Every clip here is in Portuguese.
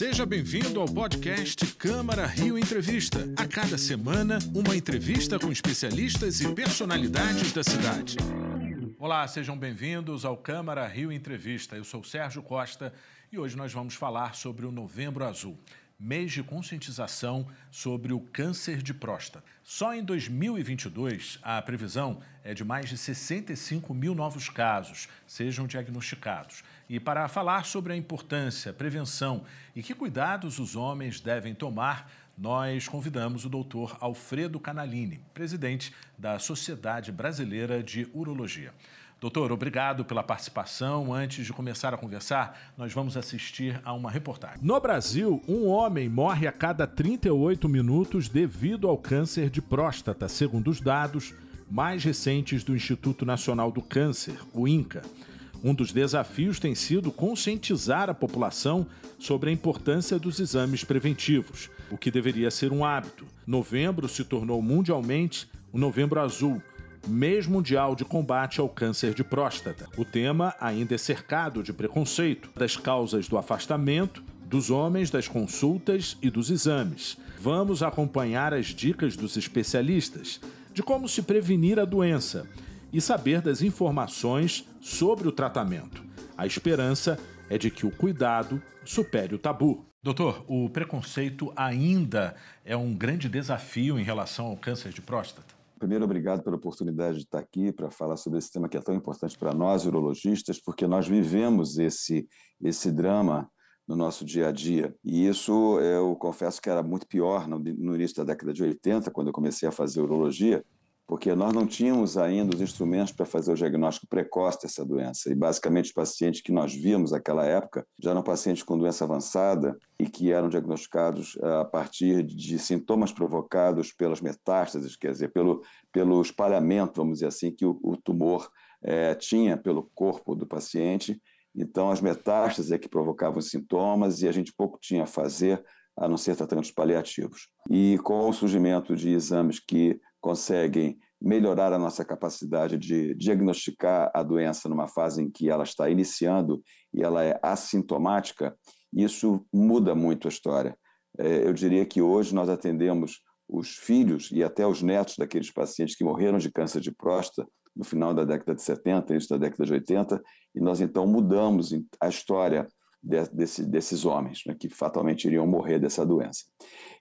Seja bem-vindo ao podcast Câmara Rio Entrevista. A cada semana, uma entrevista com especialistas e personalidades da cidade. Olá, sejam bem-vindos ao Câmara Rio Entrevista. Eu sou Sérgio Costa e hoje nós vamos falar sobre o Novembro Azul mês de conscientização sobre o câncer de próstata. Só em 2022, a previsão é de mais de 65 mil novos casos sejam diagnosticados. E para falar sobre a importância, prevenção e que cuidados os homens devem tomar, nós convidamos o doutor Alfredo Canalini, presidente da Sociedade Brasileira de Urologia. Doutor, obrigado pela participação. Antes de começar a conversar, nós vamos assistir a uma reportagem. No Brasil, um homem morre a cada 38 minutos devido ao câncer de próstata, segundo os dados mais recentes do Instituto Nacional do Câncer, o INCA. Um dos desafios tem sido conscientizar a população sobre a importância dos exames preventivos, o que deveria ser um hábito. Novembro se tornou mundialmente o Novembro Azul, mês mundial de combate ao câncer de próstata. O tema ainda é cercado de preconceito, das causas do afastamento, dos homens, das consultas e dos exames. Vamos acompanhar as dicas dos especialistas de como se prevenir a doença e saber das informações sobre o tratamento. A esperança é de que o cuidado supere o tabu. Doutor, o preconceito ainda é um grande desafio em relação ao câncer de próstata? Primeiro, obrigado pela oportunidade de estar aqui para falar sobre esse tema que é tão importante para nós, urologistas, porque nós vivemos esse, esse drama no nosso dia a dia. E isso, eu confesso que era muito pior no, no início da década de 80, quando eu comecei a fazer urologia, porque nós não tínhamos ainda os instrumentos para fazer o diagnóstico precoce dessa doença. E basicamente os pacientes que nós víamos naquela época já eram pacientes com doença avançada e que eram diagnosticados eh, a partir de sintomas provocados pelas metástases, quer dizer, pelo, pelo espalhamento, vamos dizer assim, que o, o tumor é, tinha pelo corpo do paciente. Então, as metástases é que provocavam sintomas e a gente pouco tinha a fazer a não ser tratamentos paliativos. E com o surgimento de exames que conseguem melhorar a nossa capacidade de diagnosticar a doença numa fase em que ela está iniciando e ela é assintomática, isso muda muito a história. É, eu diria que hoje nós atendemos os filhos e até os netos daqueles pacientes que morreram de câncer de próstata no final da década de 70, início da década de 80, e nós então mudamos a história de, desse, desses homens, né, que fatalmente iriam morrer dessa doença.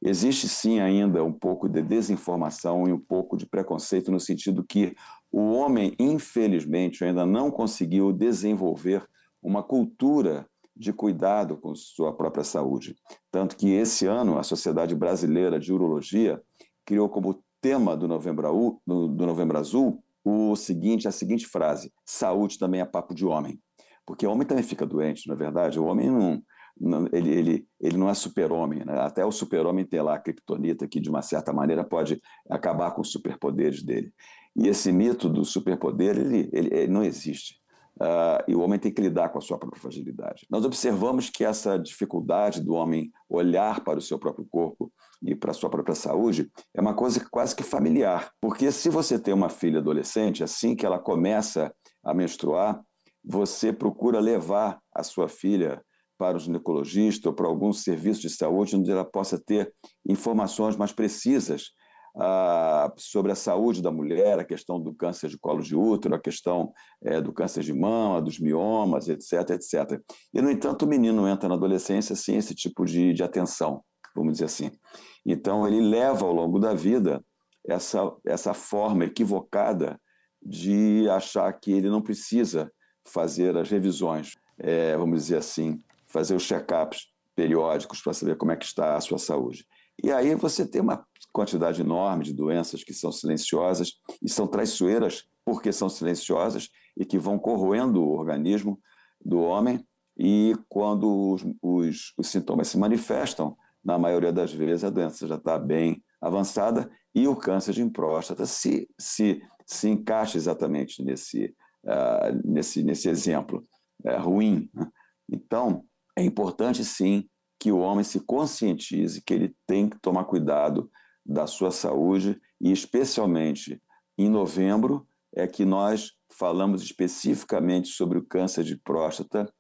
Existe sim ainda um pouco de desinformação e um pouco de preconceito no sentido que o homem, infelizmente, ainda não conseguiu desenvolver uma cultura de cuidado com sua própria saúde. Tanto que esse ano a Sociedade Brasileira de Urologia criou como tema do Novembro, do Novembro Azul o seguinte, a seguinte frase: saúde também é papo de homem. Porque o homem também fica doente, na é verdade. O homem não, não ele, ele, ele não é super-homem. Né? Até o super-homem tem lá a criptonita, que de uma certa maneira pode acabar com os superpoderes dele. E esse mito do superpoder, ele, ele, ele não existe. Uh, e o homem tem que lidar com a sua própria fragilidade. Nós observamos que essa dificuldade do homem olhar para o seu próprio corpo e para a sua própria saúde é uma coisa quase que familiar. Porque se você tem uma filha adolescente, assim que ela começa a menstruar, você procura levar a sua filha para o ginecologista ou para algum serviço de saúde onde ela possa ter informações mais precisas ah, sobre a saúde da mulher, a questão do câncer de colo de útero, a questão é, do câncer de mama, dos miomas, etc, etc. E, no entanto, o menino entra na adolescência sem esse tipo de, de atenção, vamos dizer assim. Então, ele leva ao longo da vida essa, essa forma equivocada de achar que ele não precisa fazer as revisões, é, vamos dizer assim, fazer os check-ups periódicos para saber como é que está a sua saúde. E aí você tem uma quantidade enorme de doenças que são silenciosas e são traiçoeiras porque são silenciosas e que vão corroendo o organismo do homem e quando os, os, os sintomas se manifestam, na maioria das vezes a doença já está bem avançada e o câncer de próstata se, se, se encaixa exatamente nesse, uh, nesse, nesse exemplo uh, ruim. Né? Então, é importante sim que o homem se conscientize que ele tem que tomar cuidado da sua saúde e, especialmente em novembro, é que nós falamos especificamente sobre o câncer de próstata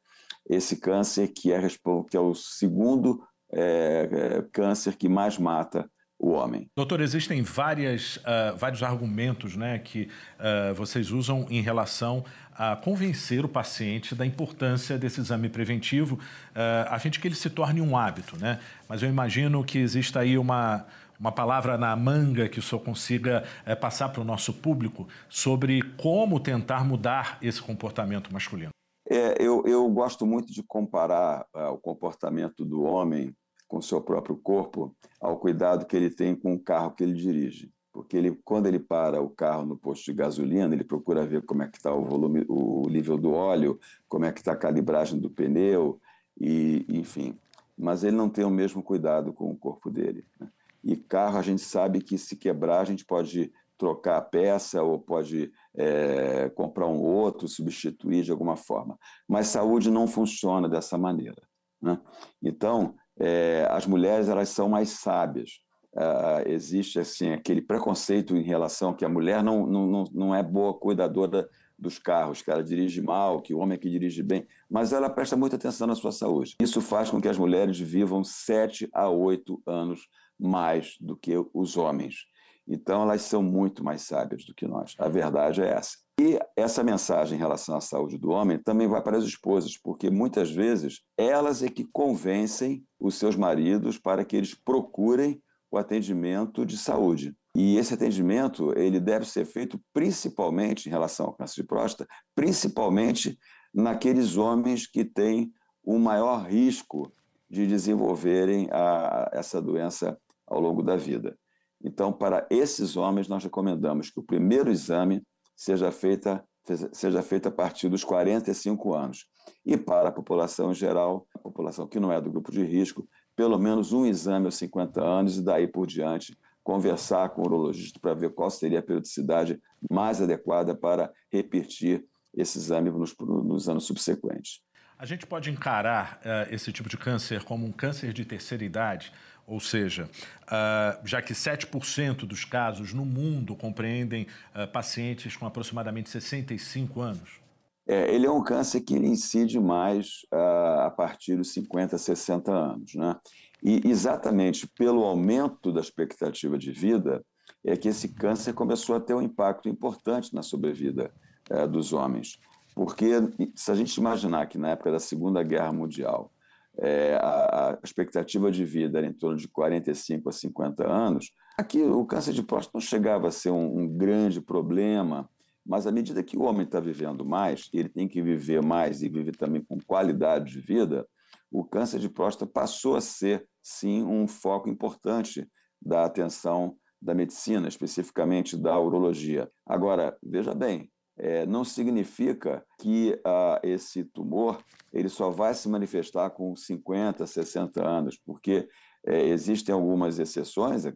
esse câncer que é, que é o segundo é, é, câncer que mais mata o homem. Doutor, existem várias, uh, vários argumentos né, que uh, vocês usam em relação a convencer o paciente da importância desse exame preventivo, uh, a fim de que ele se torne um hábito. Né? Mas eu imagino que exista aí uma, uma palavra na manga que o senhor consiga passar para o nosso público sobre como tentar mudar esse comportamento masculino. É, eu, eu gosto muito de comparar o comportamento do homem com seu próprio corpo ao cuidado que ele tem com o carro que ele dirige. Porque ele, quando ele para o carro no posto de gasolina, ele procura ver como é que está o volume, o nível do óleo, como é que está a calibragem do pneu, e enfim. Mas ele não tem o mesmo cuidado com o corpo dele. Né? E carro a gente sabe que se quebrar a gente pode trocar a peça ou pode é, comprar um outro, substituir de alguma forma. Mas saúde não funciona dessa maneira. Né? Então, é, as mulheres elas são mais sábias. Uh, existe assim aquele preconceito em relação que a mulher não, não, não é boa cuidadora dos carros, que ela dirige mal, que o homem é que dirige bem, mas ela presta muita atenção na sua saúde. Isso faz com que as mulheres vivam sete a oito anos mais do que os homens. Então, elas são muito mais sábias do que nós. A verdade é essa. E essa mensagem em relação à saúde do homem também vai para as esposas, porque muitas vezes elas é que convencem os seus maridos para que eles procurem o atendimento de saúde. E esse atendimento ele deve ser feito principalmente em relação ao câncer de próstata, principalmente naqueles homens que têm o maior risco de desenvolverem a, essa doença ao longo da vida. Então, para esses homens, nós recomendamos que o primeiro exame seja feita, seja feita a partir dos 45 anos. E para a população em geral, a população que não é do grupo de risco, pelo menos um exame aos 50 anos e daí por diante conversar com o urologista para ver qual seria a periodicidade mais adequada para repetir esse exame nos, nos anos subsequentes. A gente pode encarar uh, esse tipo de câncer como um câncer de terceira idade, ou seja, uh, já que 7% dos casos no mundo compreendem uh, pacientes com aproximadamente 65 anos? É, ele é um câncer que incide mais uh, a partir dos 50, 60 anos. Né? E exatamente pelo aumento da expectativa de vida é que esse câncer começou a ter um impacto importante na sobrevida uh, dos homens. Porque se a gente imaginar que na época da Segunda Guerra Mundial é, a, expectativa de vida era em torno de 45 a 50 anos, aqui o câncer de próstata não chegava a ser um, um grande problema, mas à medida que o homem está vivendo mais, ele tem que viver mais e viver também com qualidade de vida, o câncer de próstata passou a ser, sim, um foco importante da atenção da medicina, especificamente da urologia. Agora, veja bem, é, não significa que ah, esse tumor ele só vai se manifestar com 50, 60 anos, porque é, existem algumas exceções, é,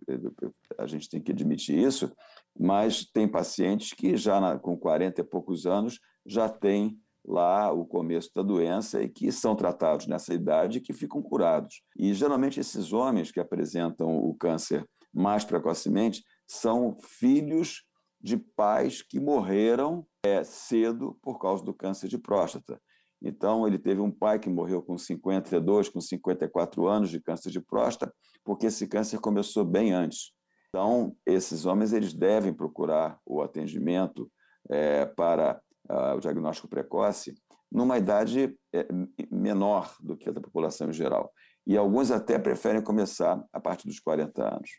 a gente tem que admitir isso, mas tem pacientes que já na, com 40 e poucos anos já têm lá o começo da doença e que são tratados nessa idade e que ficam curados. E geralmente esses homens que apresentam o câncer mais precocemente são filhos de pais que morreram é, cedo por causa do câncer de próstata. Então, ele teve um pai que morreu com 52, com 54 anos de câncer de próstata, porque esse câncer começou bem antes. Então, esses homens eles devem procurar o atendimento é, para uh, o diagnóstico precoce numa idade é, menor do que a da população em geral. E alguns até preferem começar a partir dos 40 anos.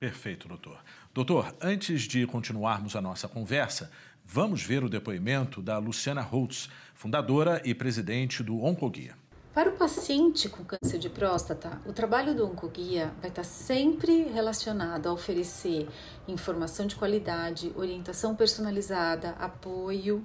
Perfeito, doutor. Doutor, antes de continuarmos a nossa conversa, vamos ver o depoimento da Luciana Holtz, fundadora e presidente do Oncoguia. Para o paciente com câncer de próstata, o trabalho do Oncoguia vai estar sempre relacionado a oferecer informação de qualidade, orientação personalizada, apoio,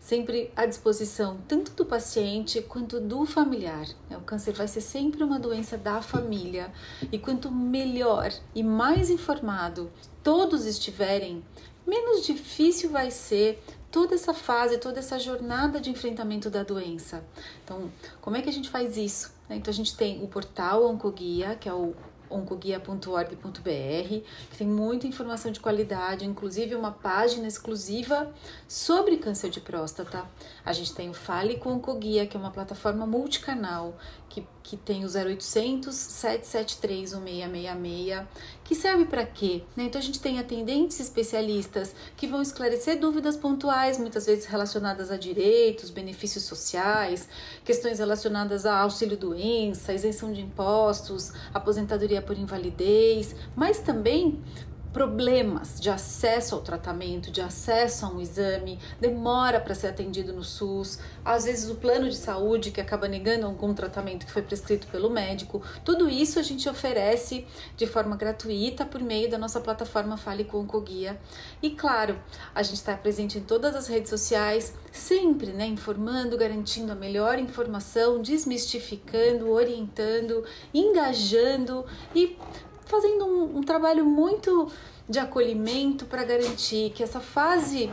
sempre à disposição tanto do paciente quanto do familiar. O câncer vai ser sempre uma doença da família e quanto melhor e mais informado todos estiverem, menos difícil vai ser toda essa fase, toda essa jornada de enfrentamento da doença. Então, como é que a gente faz isso? Então, a gente tem o portal Oncoguia, que é o oncoguia.org.br, que tem muita informação de qualidade, inclusive uma página exclusiva sobre câncer de próstata. A gente tem o Fale com Oncoguia, que é uma plataforma multicanal que, que tem o 0800 773 1666, que serve para quê? Né? Então a gente tem atendentes especialistas que vão esclarecer dúvidas pontuais, muitas vezes relacionadas a direitos, benefícios sociais, questões relacionadas a auxílio doença, isenção de impostos, aposentadoria por invalidez, mas também problemas de acesso ao tratamento, de acesso a um exame, demora para ser atendido no SUS, às vezes o plano de saúde que acaba negando algum tratamento que foi prescrito pelo médico. Tudo isso a gente oferece de forma gratuita por meio da nossa plataforma Fale com Oncoguia. E claro, a gente está presente em todas as redes sociais, sempre né, informando, garantindo a melhor informação, desmistificando, orientando, engajando e fazendo um, um trabalho muito de acolhimento para garantir que essa fase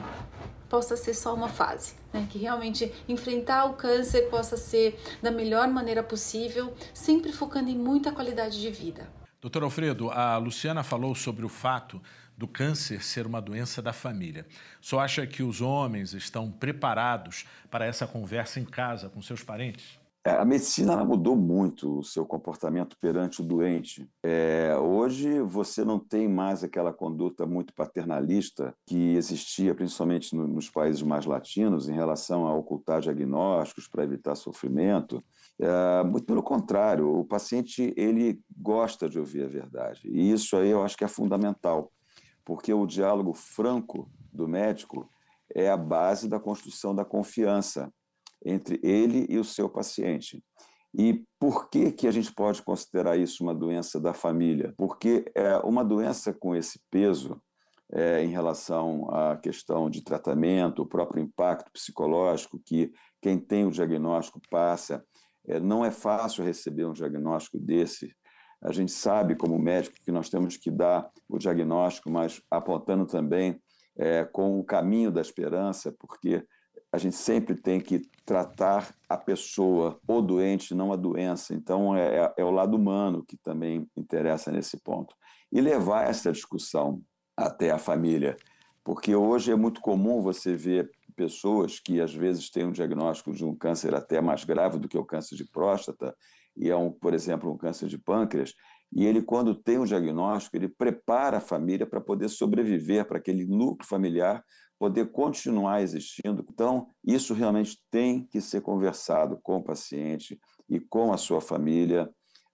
possa ser só uma fase, né? que realmente enfrentar o câncer possa ser da melhor maneira possível, sempre focando em muita qualidade de vida. Doutor Alfredo, a Luciana falou sobre o fato do câncer ser uma doença da família. Só acha que os homens estão preparados para essa conversa em casa com seus parentes? É, a medicina mudou muito o seu comportamento perante o doente. É, hoje você não tem mais aquela conduta muito paternalista que existia principalmente no, nos países mais latinos em relação a ocultar diagnósticos para evitar sofrimento. É, muito pelo contrário, o paciente ele gosta de ouvir a verdade e isso aí eu acho que é fundamental, porque o diálogo franco do médico é a base da construção da confiança entre ele e o seu paciente. E por que, que a gente pode considerar isso uma doença da família? Porque é uma doença com esse peso é, em relação à questão de tratamento, o próprio impacto psicológico que quem tem o diagnóstico passa. É, não é fácil receber um diagnóstico desse. A gente sabe, como médico, que nós temos que dar o diagnóstico, mas apontando também é, com o caminho da esperança, porque a gente sempre tem que tratar a pessoa, o doente, não a doença. Então, é, é, é o lado humano que também interessa nesse ponto. E levar essa discussão até a família, porque hoje é muito comum você ver pessoas que às vezes têm um diagnóstico de um câncer até mais grave do que o câncer de próstata, e é, um, por exemplo, um câncer de pâncreas, e ele, quando tem um diagnóstico, ele prepara a família para poder sobreviver, para aquele núcleo familiar poder continuar existindo. Então, isso realmente tem que ser conversado com o paciente e com a sua família,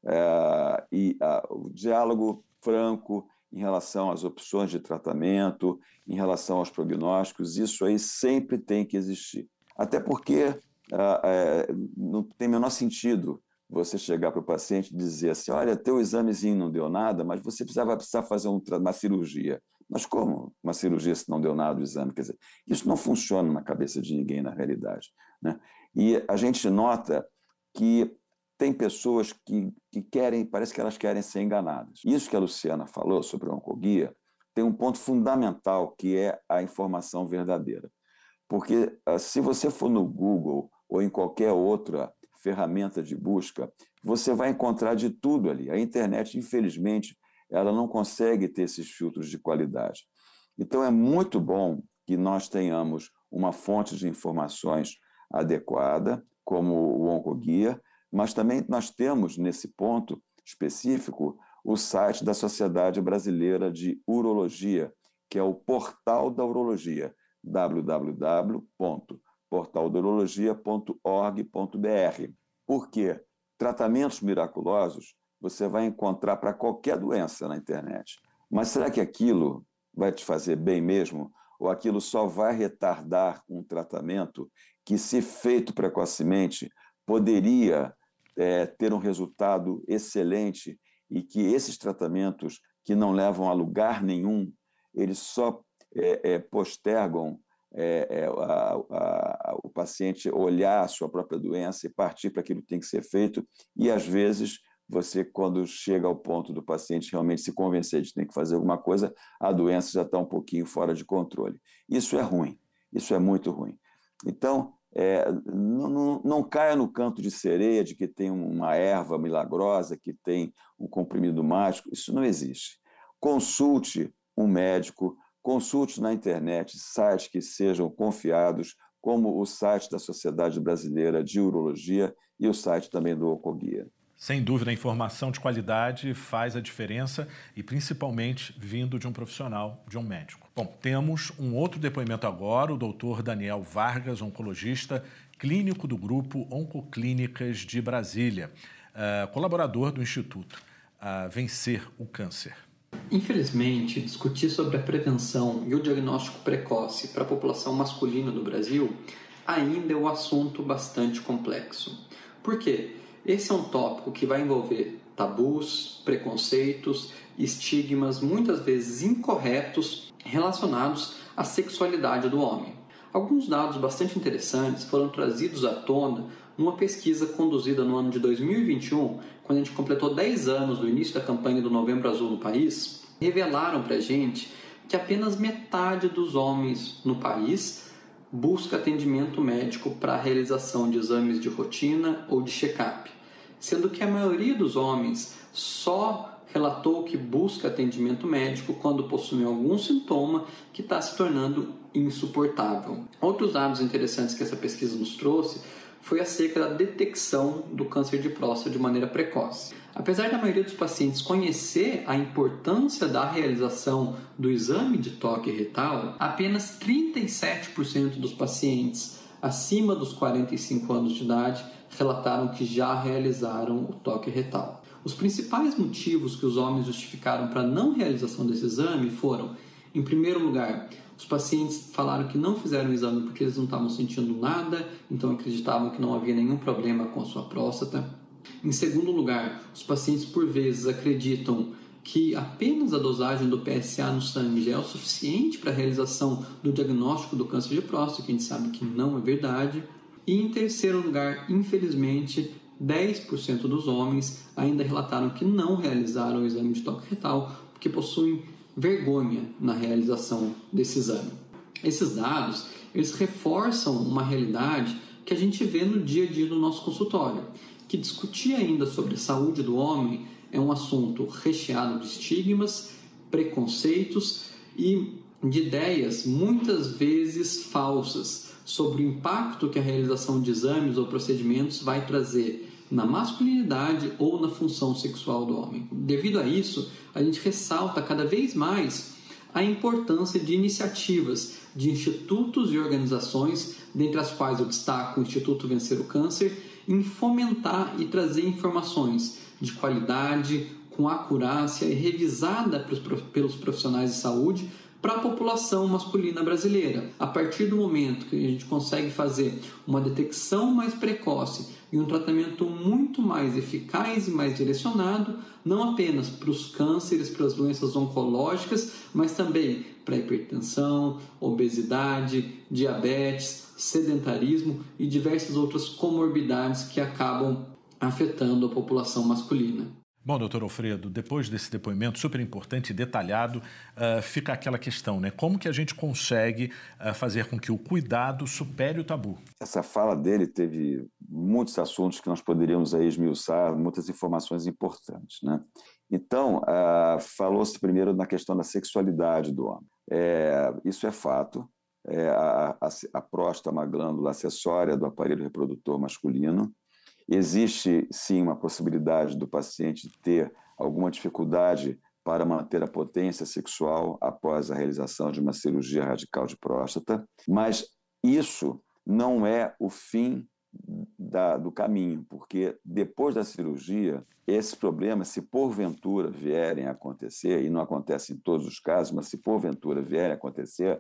é, e a, o diálogo franco em relação às opções de tratamento, em relação aos prognósticos, isso aí sempre tem que existir. Até porque é, não tem o menor sentido você chegar para o paciente e dizer assim: olha, teu examezinho não deu nada, mas você precisava precisar fazer um, uma cirurgia. Mas como uma cirurgia se não deu nada do exame? Quer dizer, isso não funciona na cabeça de ninguém na realidade. Né? E a gente nota que tem pessoas que, que querem, parece que elas querem ser enganadas. Isso que a Luciana falou sobre a oncoguia tem um ponto fundamental que é a informação verdadeira. Porque ah, se você for no Google ou em qualquer outra ferramenta de busca, você vai encontrar de tudo ali. A internet, infelizmente, ela não consegue ter esses filtros de qualidade. Então, é muito bom que nós tenhamos uma fonte de informações adequada, como o Oncoguia, mas também nós temos, nesse ponto específico, o site da Sociedade Brasileira de Urologia, que é o Portal da Urologia, www.portaldaurologia.org.br. Por quê? Tratamentos miraculosos você vai encontrar para qualquer doença na internet. Mas será que aquilo vai te fazer bem mesmo? Ou aquilo só vai retardar um tratamento que, se feito precocemente, poderia é, ter um resultado excelente e que esses tratamentos que não levam a lugar nenhum, eles só é, é, postergam é, é, a, a, o paciente olhar a sua própria doença e partir para aquilo que tem que ser feito, e às vezes você, quando chega ao ponto do paciente realmente se convencer de que tem que fazer alguma coisa, a doença já está um pouquinho fora de controle. Isso é ruim, isso é muito ruim. Então, É, não, não, não, caia no canto de sereia de que tem uma erva milagrosa, que tem um comprimido mágico. Isso não existe. Consulte um médico, consulte na internet sites que sejam confiados, como o site da Sociedade Brasileira de Urologia e o site também do Ocoguia. Sem dúvida, a informação de qualidade faz a diferença e principalmente vindo de um profissional, de um médico. Bom, temos um outro depoimento agora, o doutor Daniel Vargas, oncologista clínico do grupo Oncoclínicas de Brasília, uh, colaborador do Instituto uh, Vencer o Câncer. Infelizmente, discutir sobre a prevenção e o diagnóstico precoce para a população masculina do Brasil ainda é um assunto bastante complexo. Por quê? Esse é um tópico que vai envolver tabus, preconceitos, estigmas muitas vezes incorretos relacionados à sexualidade do homem. Alguns dados bastante interessantes foram trazidos à tona numa pesquisa conduzida no ano de 2021, quando a gente completou 10 anos do início da campanha do Novembro Azul no país, revelaram para a gente que apenas metade dos homens no país busca atendimento médico para a realização de exames de rotina ou de check-up sendo que a maioria dos homens só relatou que busca atendimento médico quando possui algum sintoma que está se tornando insuportável. Outros dados interessantes que essa pesquisa nos trouxe foi acerca da detecção do câncer de próstata de maneira precoce. Apesar da maioria dos pacientes conhecer a importância da realização do exame de toque retal, apenas 37% dos pacientes acima dos 45 anos de idade relataram que já realizaram o toque retal. Os principais motivos que os homens justificaram para a não realização desse exame foram, em primeiro lugar, os pacientes falaram que não fizeram o exame porque eles não estavam sentindo nada, então acreditavam que não havia nenhum problema com a sua próstata. Em segundo lugar, os pacientes por vezes acreditam que apenas a dosagem do PSA no sangue já é o suficiente para a realização do diagnóstico do câncer de próstata, que a gente sabe que não é verdade. E em terceiro lugar, infelizmente, 10% dos homens ainda relataram que não realizaram o exame de toque retal porque possuem vergonha na realização desse exame. Esses dados, eles reforçam uma realidade que a gente vê no dia a dia do nosso consultório, que discutir ainda sobre a saúde do homem é um assunto recheado de estigmas, preconceitos e de ideias muitas vezes falsas sobre o impacto que a realização de exames ou procedimentos vai trazer na masculinidade ou na função sexual do homem. Devido a isso, a gente ressalta cada vez mais a importância de iniciativas de institutos e organizações, dentre as quais eu destaco o Instituto Vencer o Câncer, em fomentar e trazer informações de qualidade, com acurácia e revisada pelos profissionais de saúde para a população masculina brasileira. A partir do momento que a gente consegue fazer uma detecção mais precoce e um tratamento muito mais eficaz e mais direcionado, não apenas para os cânceres, para as doenças oncológicas, mas também para hipertensão, obesidade, diabetes, sedentarismo e diversas outras comorbidades que acabam afetando a população masculina. Bom, doutor Alfredo, depois desse depoimento super importante e detalhado, uh, fica aquela questão, né? Como que a gente consegue uh, fazer com que o cuidado supere o tabu? Essa fala dele teve muitos assuntos que nós poderíamos aí esmiuçar, muitas informações importantes, né? Então, uh, falou-se primeiro na questão da sexualidade do homem. É, isso é fato. É, a, a, a próstata é uma glândula acessória do aparelho reprodutor masculino Existe, sim, uma possibilidade do paciente ter alguma dificuldade para manter a potência sexual após a realização de uma cirurgia radical de próstata, mas isso não é o fim da, do caminho, porque depois da cirurgia, esses problemas, se porventura vierem a acontecer, e não acontece em todos os casos, mas se porventura vierem a acontecer,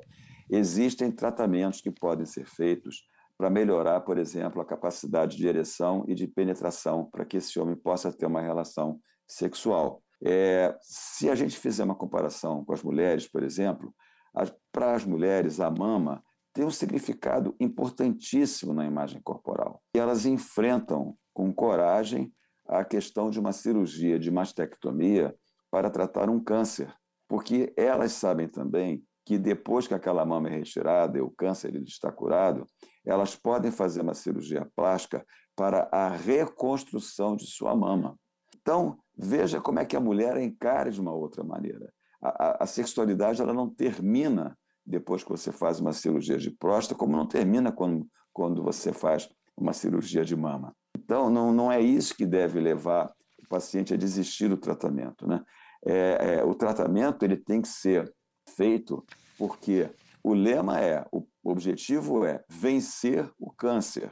existem tratamentos que podem ser feitos para melhorar, por exemplo, a capacidade de ereção e de penetração, para que esse homem possa ter uma relação sexual. É, se a gente fizer uma comparação com as mulheres, por exemplo, para as mulheres, a mama tem um significado importantíssimo na imagem corporal. E elas enfrentam com coragem a questão de uma cirurgia de mastectomia para tratar um câncer, porque elas sabem também que depois que aquela mama é retirada e o câncer está curado, elas podem fazer uma cirurgia plástica para a reconstrução de sua mama. Então, veja como é que a mulher encara de uma outra maneira. A, a, a sexualidade ela não termina depois que você faz uma cirurgia de próstata, como não termina quando, quando você faz uma cirurgia de mama. Então, não, não é isso que deve levar o paciente a desistir do tratamento. Né? É, é, o tratamento ele tem que ser feito porque o lema é, o objetivo é vencer o câncer.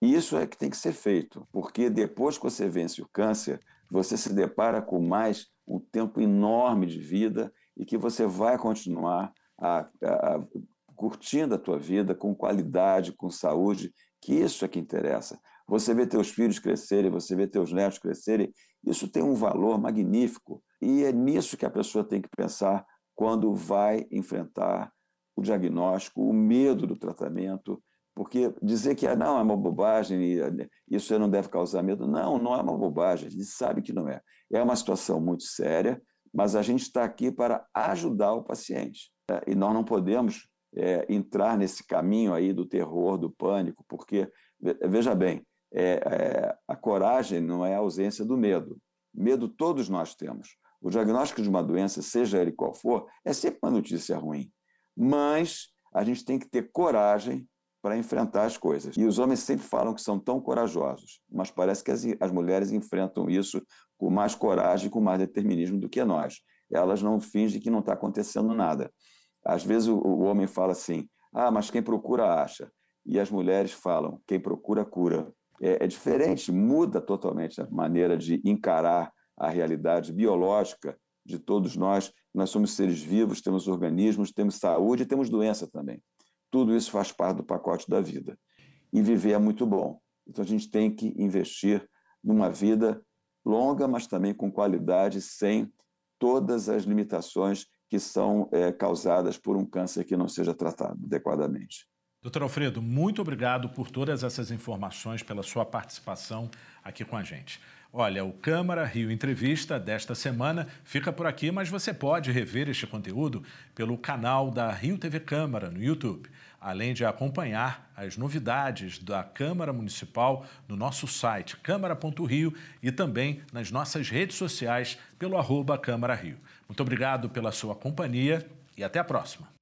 Isso é que tem que ser feito, porque depois que você vence o câncer, você se depara com mais um tempo enorme de vida e que você vai continuar a, a, a, curtindo a tua vida com qualidade, com saúde, que isso é que interessa. Você vê teus filhos crescerem, você vê teus netos crescerem, isso tem um valor magnífico. E é nisso que a pessoa tem que pensar quando vai enfrentar o diagnóstico, o medo do tratamento, porque dizer que ah, não é uma bobagem isso não deve causar medo, não, não é uma bobagem, a gente sabe que não é. É uma situação muito séria, mas a gente está aqui para ajudar o paciente. Né? E nós não podemos é, entrar nesse caminho aí do terror, do pânico, porque, veja bem, é, é, a coragem não é a ausência do medo. Medo todos nós temos. O diagnóstico de uma doença, seja ele qual for, é sempre uma notícia ruim. Mas a gente tem que ter coragem para enfrentar as coisas. E os homens sempre falam que são tão corajosos, mas parece que as, as mulheres enfrentam isso com mais coragem, com mais determinismo do que nós. Elas não fingem que não está acontecendo nada. Às vezes o, o homem fala assim: ah, mas quem procura acha. E as mulheres falam: quem procura cura é, é diferente, muda totalmente a maneira de encarar a realidade biológica de todos nós. Nós somos seres vivos, temos organismos, temos saúde e temos doença também. Tudo isso faz parte do pacote da vida. E viver é muito bom. Então a gente tem que investir numa vida longa, mas também com qualidade, sem todas as limitações que são é, causadas por um câncer que não seja tratado adequadamente. Doutor Alfredo, muito obrigado por todas essas informações, pela sua participação aqui com a gente. Olha, o Câmara Rio Entrevista desta semana fica por aqui, mas você pode rever este conteúdo pelo canal da Rio TV Câmara no YouTube, além de acompanhar as novidades da Câmara Municipal no nosso site câmara.rio e também nas nossas redes sociais pelo arroba Câmara Rio. Muito obrigado pela sua companhia e até a próxima.